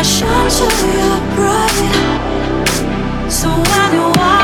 I shine till you're bright. So when you walk.